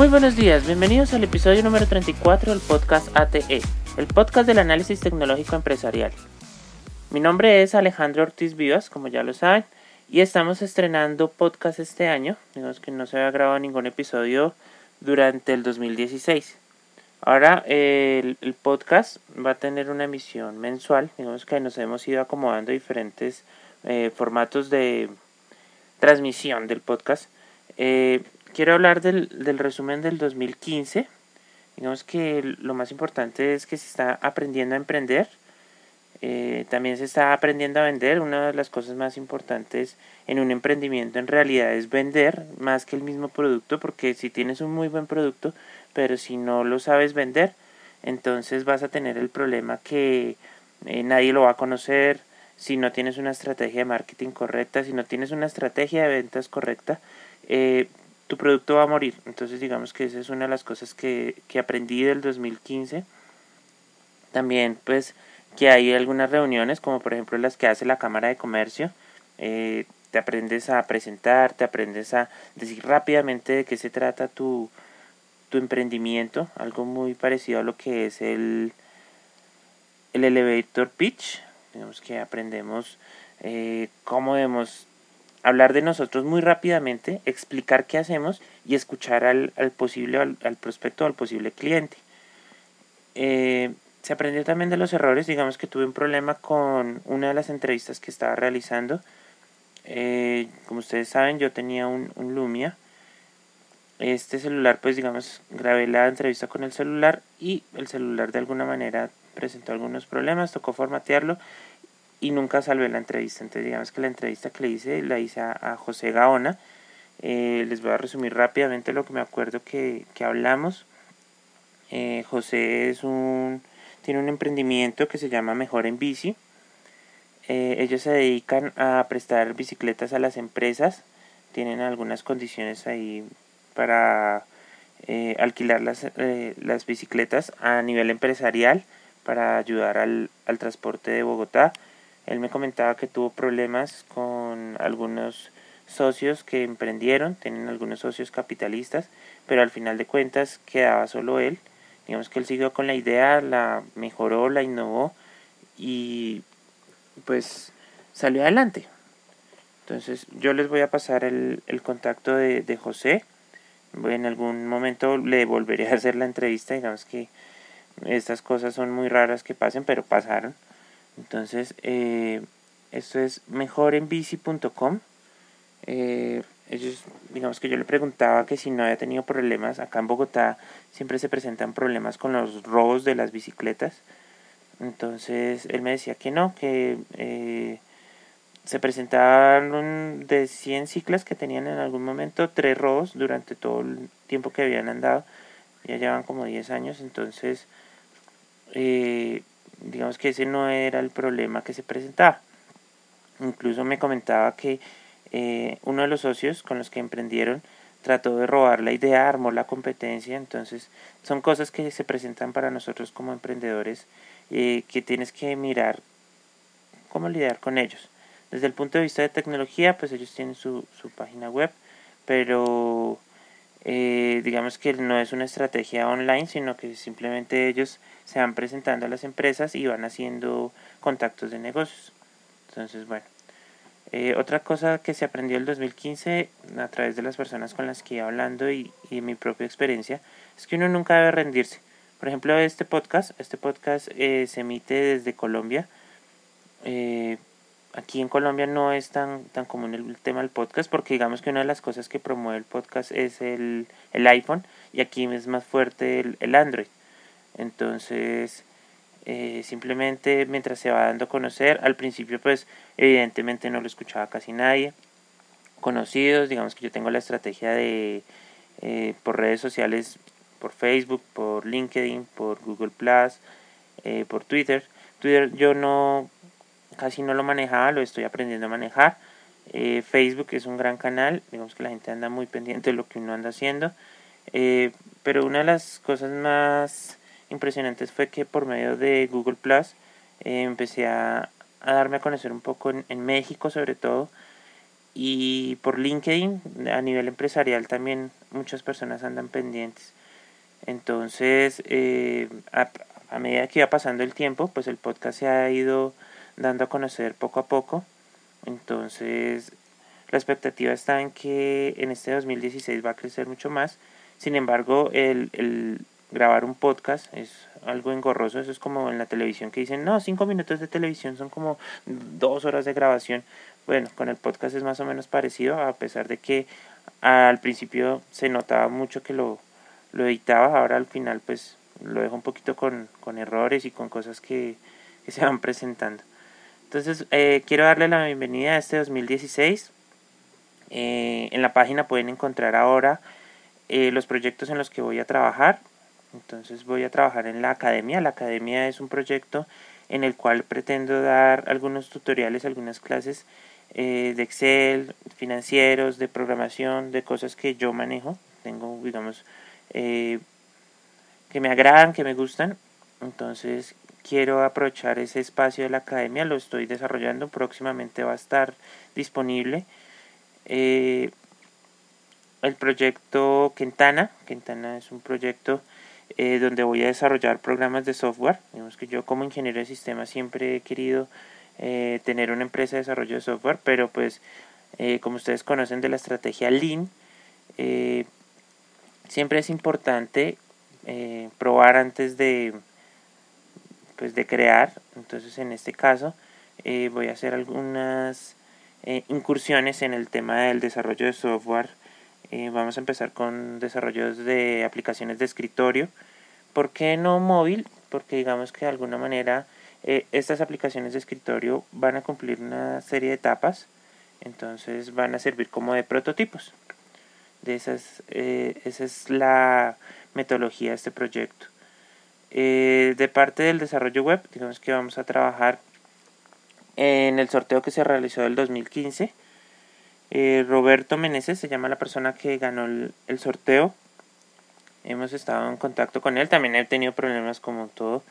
Muy buenos días, bienvenidos al episodio número 34 del podcast ATE, el podcast del análisis tecnológico empresarial. Mi nombre es Alejandro Ortiz Vivas, como ya lo saben, y estamos estrenando podcast este año. Digamos que no se había grabado ningún episodio durante el 2016. Ahora el, podcast va a tener una emisión mensual. Digamos que nos hemos ido acomodando diferentes eh, formatos de transmisión del podcast. Eh, quiero hablar del, del resumen del 2015. Digamos que lo más importante es que se está aprendiendo a emprender. Eh, también se está aprendiendo a vender. Una de las cosas más importantes en un emprendimiento en realidad es vender más que el mismo producto, porque si tienes un muy buen producto, pero si no lo sabes vender, entonces vas a tener el problema que eh, nadie lo va a conocer, si no tienes una estrategia de marketing correcta, si no tienes una estrategia de ventas correcta, eh, tu producto va a morir. Entonces digamos que esa es una de las cosas que, que aprendí del 2015. También pues que hay algunas reuniones como por ejemplo las que hace la Cámara de Comercio. Eh, te aprendes a presentar, te aprendes a decir rápidamente de qué se trata tu, tu emprendimiento, algo muy parecido a lo que es el, el elevator pitch. Digamos que aprendemos eh, cómo debemos hablar de nosotros muy rápidamente, explicar qué hacemos y escuchar al, al posible, al, al, prospecto, al posible cliente. Eh, se aprendió también de los errores, digamos que tuve un problema con una de las entrevistas que estaba realizando. Eh, como ustedes saben, yo tenía un, un Lumia. Este celular, pues digamos, grabé la entrevista con el celular y el celular de alguna manera presentó algunos problemas, tocó formatearlo y nunca salvé la entrevista. Entonces digamos que la entrevista que le hice la hice a, José Gaona. Eh, les voy a resumir rápidamente lo que me acuerdo que, que hablamos. Eh, José es un, tiene un emprendimiento que se llama Mejor en Bici. Eh, ellos se dedican a prestar bicicletas a las empresas. Tienen algunas condiciones ahí para alquilar las, las bicicletas a nivel empresarial para ayudar al, al transporte de Bogotá. Él me comentaba que tuvo problemas con algunos socios que emprendieron, tienen algunos socios capitalistas, pero al final de cuentas quedaba solo él. Digamos que él siguió con la idea, la mejoró, la innovó y pues salió adelante. Entonces yo les voy a pasar el, el contacto de, de José. En algún momento le volveré a hacer la entrevista, digamos que estas cosas son muy raras que pasen, pero pasaron. Entonces, eh, esto es mejorenbici.com. Eh, ellos, digamos que yo le preguntaba que si no había tenido problemas. Acá en Bogotá siempre se presentan problemas con los robos de las bicicletas. Entonces, él me decía que no, que eh, se presentaban de 100 ciclas que tenían en algún momento tres robos durante todo el tiempo que habían andado. Ya llevan como 10 años, entonces eh, digamos que ese no era el problema que se presentaba. Incluso me comentaba que eh, uno de los socios con los que emprendieron trató de robar la idea, armó la competencia, entonces son cosas que se presentan para nosotros como emprendedores eh, que tienes que mirar cómo lidiar con ellos. Desde el punto de vista de tecnología, pues ellos tienen su, su página web, pero eh, digamos que no es una estrategia online, sino que simplemente ellos se van presentando a las empresas y van haciendo contactos de negocios. Entonces, bueno. Eh, otra cosa que se aprendió el 2015 a través de las personas con las que iba hablando y, y mi propia experiencia es que uno nunca debe rendirse. Por ejemplo, este podcast, este podcast eh, se emite desde Colombia. Eh, aquí en Colombia no es tan, tan común el tema del podcast porque digamos que una de las cosas que promueve el podcast es el, el iPhone y aquí es más fuerte el, el Android. Entonces, eh, simplemente mientras se va dando a conocer, al principio pues evidentemente no lo escuchaba casi nadie. Conocidos, digamos que yo tengo la estrategia de eh, por redes sociales, por Facebook, por LinkedIn, por Google Plus, eh, por Twitter. Twitter yo no casi no lo manejaba, lo estoy aprendiendo a manejar. Eh, Facebook es un gran canal, digamos que la gente anda muy pendiente de lo que uno anda haciendo. Eh, pero una de las cosas más impresionantes fue que por medio de Google Plus eh, empecé a, a, darme a conocer un poco en, México sobre todo y por LinkedIn a nivel empresarial también muchas personas andan pendientes. Entonces, eh, a, medida que iba pasando el tiempo, pues el podcast se ha ido dando a conocer poco a poco. Entonces, la expectativa está en que en este 2016 va a crecer mucho más. Sin embargo, el, grabar un podcast es algo engorroso. Eso es como en la televisión que dicen, no, cinco minutos de televisión son como dos horas de grabación. Bueno, con el podcast es más o menos parecido, a pesar de que al principio se notaba mucho que lo, lo editaba, ahora al final pues lo dejo un poquito con, con errores y con cosas que, que se van presentando. Entonces, eh, quiero darle la bienvenida a este 2016. Eh, en la página pueden encontrar ahora eh, los proyectos en los que voy a trabajar. Entonces voy a trabajar en la academia. La academia es un proyecto en el cual pretendo dar algunos tutoriales, algunas clases eh, de Excel, financieros, de programación, de cosas que yo manejo. Tengo, digamos, que me agradan, que me gustan. Entonces quiero aprovechar ese espacio de la academia, lo estoy desarrollando, próximamente va a estar disponible. Eh, el proyecto Quintana, Quintana es un proyecto donde voy a desarrollar programas de software. Digamos que yo como ingeniero de sistemas siempre he querido eh, tener una empresa de desarrollo de software, pero pues eh, como ustedes conocen de la estrategia Lean, eh, siempre es importante probar antes de, pues, de crear. Entonces en este caso voy a hacer algunas incursiones en el tema del desarrollo de software. vamos a empezar con desarrollos de aplicaciones de escritorio. ¿Por qué no móvil? Porque digamos que de alguna manera eh, estas aplicaciones de escritorio van a cumplir una serie de etapas, entonces van a servir como de prototipos. De esas, eh, esa es la metodología de este proyecto. Eh, de parte del desarrollo web, digamos que vamos a trabajar en el sorteo que se realizó del 2015. Roberto Meneses se llama la persona que ganó el sorteo hemos estado en contacto con él. También he tenido problemas como todo.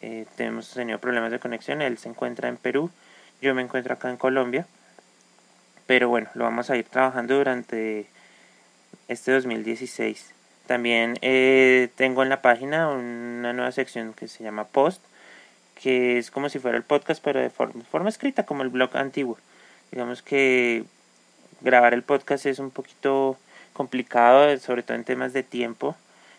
Eh, hemos tenido problemas de conexión. Él se encuentra en Perú. Yo me encuentro acá en Colombia. Pero bueno, lo vamos a ir trabajando durante este 2016. También eh, tengo en la página una nueva sección que se llama Post, que es como si fuera el podcast, pero de forma, escrita, como el blog antiguo. Digamos que grabar el podcast es un poquito complicado, sobre todo en temas de tiempo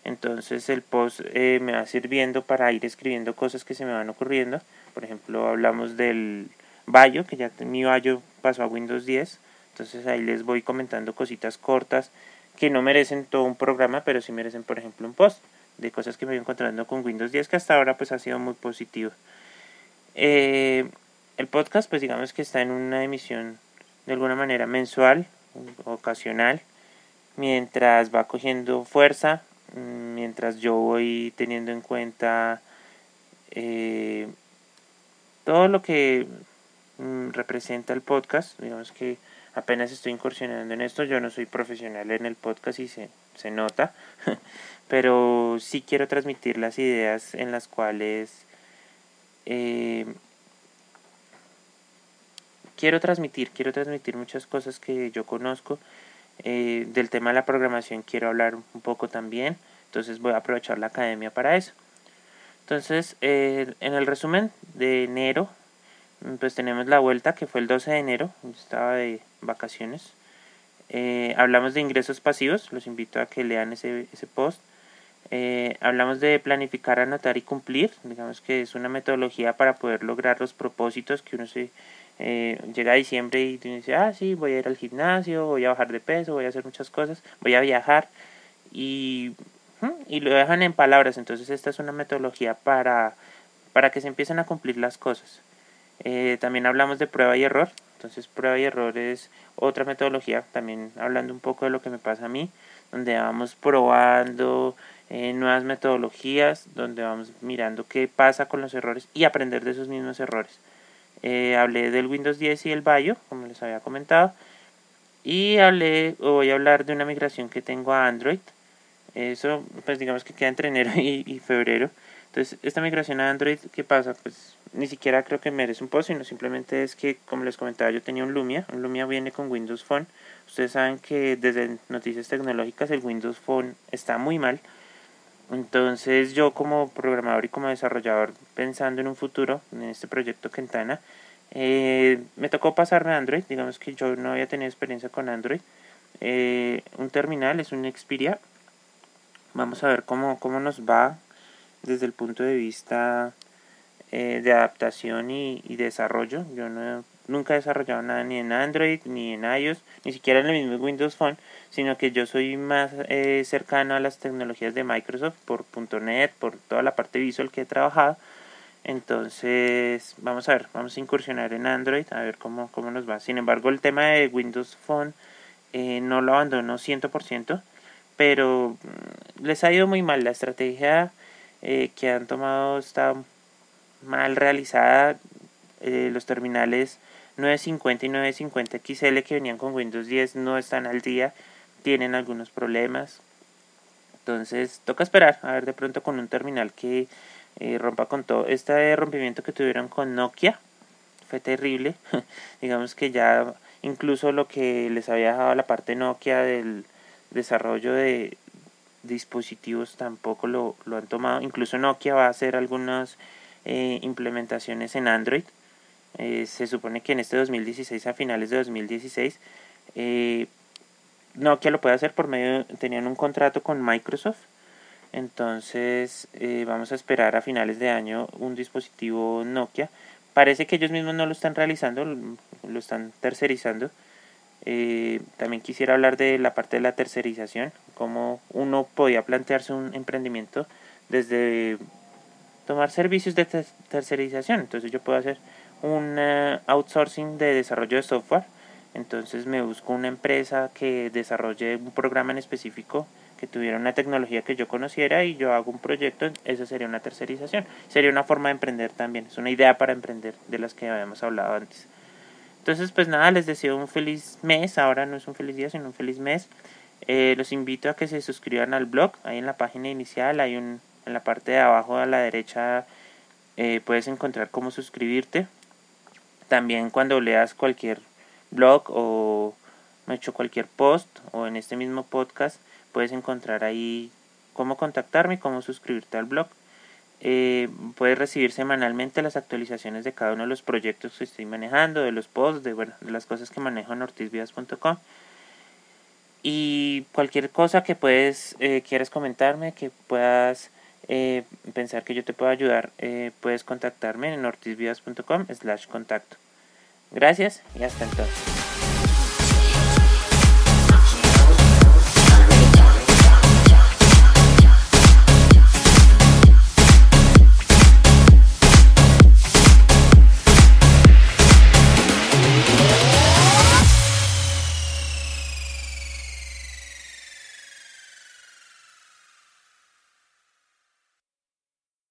entonces el post eh, me va sirviendo para ir escribiendo cosas que se me van ocurriendo. Por ejemplo, hablamos del Bayo, que ya mi Bayo pasó a Windows 10. Entonces ahí les voy comentando cositas cortas que no merecen todo un programa, pero sí merecen, por ejemplo, un post de cosas que me voy encontrando con Windows 10, que hasta ahora pues ha sido muy positivo. Eh, el podcast pues digamos que está en una emisión de alguna manera mensual, ocasional, mientras va cogiendo fuerza, Mm, mientras yo voy teniendo en cuenta eh, todo lo que mm, representa el podcast, digamos que apenas estoy incursionando en esto, yo no soy profesional en el podcast y se, se nota, pero sí quiero transmitir las ideas en las cuales eh, quiero transmitir, quiero transmitir muchas cosas que yo conozco eh, del tema de la programación quiero hablar un poco también, entonces voy a aprovechar la academia para eso. Entonces, eh, en el resumen de enero, pues tenemos la vuelta que fue el 12 de enero, estaba de vacaciones. Eh, hablamos de ingresos pasivos, los invito a que lean ese, ese post. hablamos de planificar, anotar y cumplir, digamos que es una metodología para poder lograr los propósitos que uno se eh, llega a diciembre y dice, ah, sí, voy a ir al gimnasio, voy a bajar de peso, voy a hacer muchas cosas, voy a viajar y, y lo dejan en palabras. Entonces esta es una metodología para, para que se empiecen a cumplir las cosas. Eh, también hablamos de prueba y error. Entonces prueba y error es otra metodología, también hablando un poco de lo que me pasa a mí, donde vamos probando eh, nuevas metodologías, donde vamos mirando qué pasa con los errores y aprender de esos mismos errores. Eh, hablé del Windows 10 y el Bayo, como les había comentado. Y hablé, voy a hablar de una migración que tengo a Android. Eso, pues digamos que queda entre enero y, febrero. Entonces, esta migración a Android, ¿qué pasa? Pues ni siquiera creo que merece un post, sino simplemente es que, como les comentaba, yo tenía un Lumia. Un Lumia viene con Windows Phone. Ustedes saben que desde Noticias Tecnológicas el Windows Phone está muy mal. Entonces yo como programador y como desarrollador pensando en un futuro, en este proyecto Quintana, eh, me tocó pasarme a Android. Digamos que yo no había tenido experiencia con Android. Eh, un terminal es un Xperia. Vamos a ver cómo, cómo nos va desde el punto de vista eh, de adaptación y, desarrollo. Yo no, nunca he desarrollado nada ni en Android, ni en iOS, ni siquiera en el mismo Windows Phone, sino que yo soy más eh, cercano a las tecnologías de Microsoft por .NET, por toda la parte visual que he trabajado. Entonces, vamos a ver, vamos a incursionar en Android, a ver cómo, cómo nos va. Sin embargo, el tema de Windows Phone eh, no lo abandono 100%, pero mm, les ha ido muy mal. La estrategia que han tomado está mal realizada. Eh, los terminales 950 y 950 XL que venían con Windows 10 no están al día, tienen algunos problemas. Entonces toca esperar a ver de pronto con un terminal que eh, rompa con todo. Este rompimiento que tuvieron con Nokia fue terrible. Digamos que ya incluso lo que les había dejado la parte Nokia del desarrollo de dispositivos tampoco lo, lo han tomado. Incluso Nokia va a hacer algunas eh, implementaciones en Android. Eh, se supone que en este 2016, a finales de 2016, eh, Nokia lo puede hacer por medio, tenían un contrato con Microsoft. Entonces vamos a esperar a finales de año un dispositivo Nokia. Parece que ellos mismos no lo están realizando, lo están tercerizando. también quisiera hablar de la parte de la tercerización, cómo uno podía plantearse un emprendimiento desde tomar servicios de tercerización. Entonces yo puedo hacer un eh, outsourcing de desarrollo de software. Entonces me busco una empresa que desarrolle un programa en específico que tuviera una tecnología que yo conociera y yo hago un proyecto, eso sería una tercerización. Sería una forma de emprender también, es una idea para emprender de las que habíamos hablado antes. Entonces, pues nada, les deseo un feliz mes, ahora no es un feliz día, sino un feliz mes. Eh, los invito a que se suscriban al blog, ahí en la página inicial hay un en la parte de abajo a la derecha eh, puedes encontrar cómo suscribirte. También cuando leas cualquier blog o me hecho cualquier post o en este mismo podcast puedes encontrar ahí cómo contactarme y cómo suscribirte al blog. Eh, puedes recibir semanalmente las actualizaciones de cada uno de los proyectos que estoy manejando, de los posts, de, las cosas que manejo en ortizvidas.com. Y cualquier cosa que puedes, eh, quieras comentarme, que puedas eh, pensar que yo te puedo ayudar, eh, puedes contactarme en ortizvidas.com slash contacto. Gracias y hasta entonces.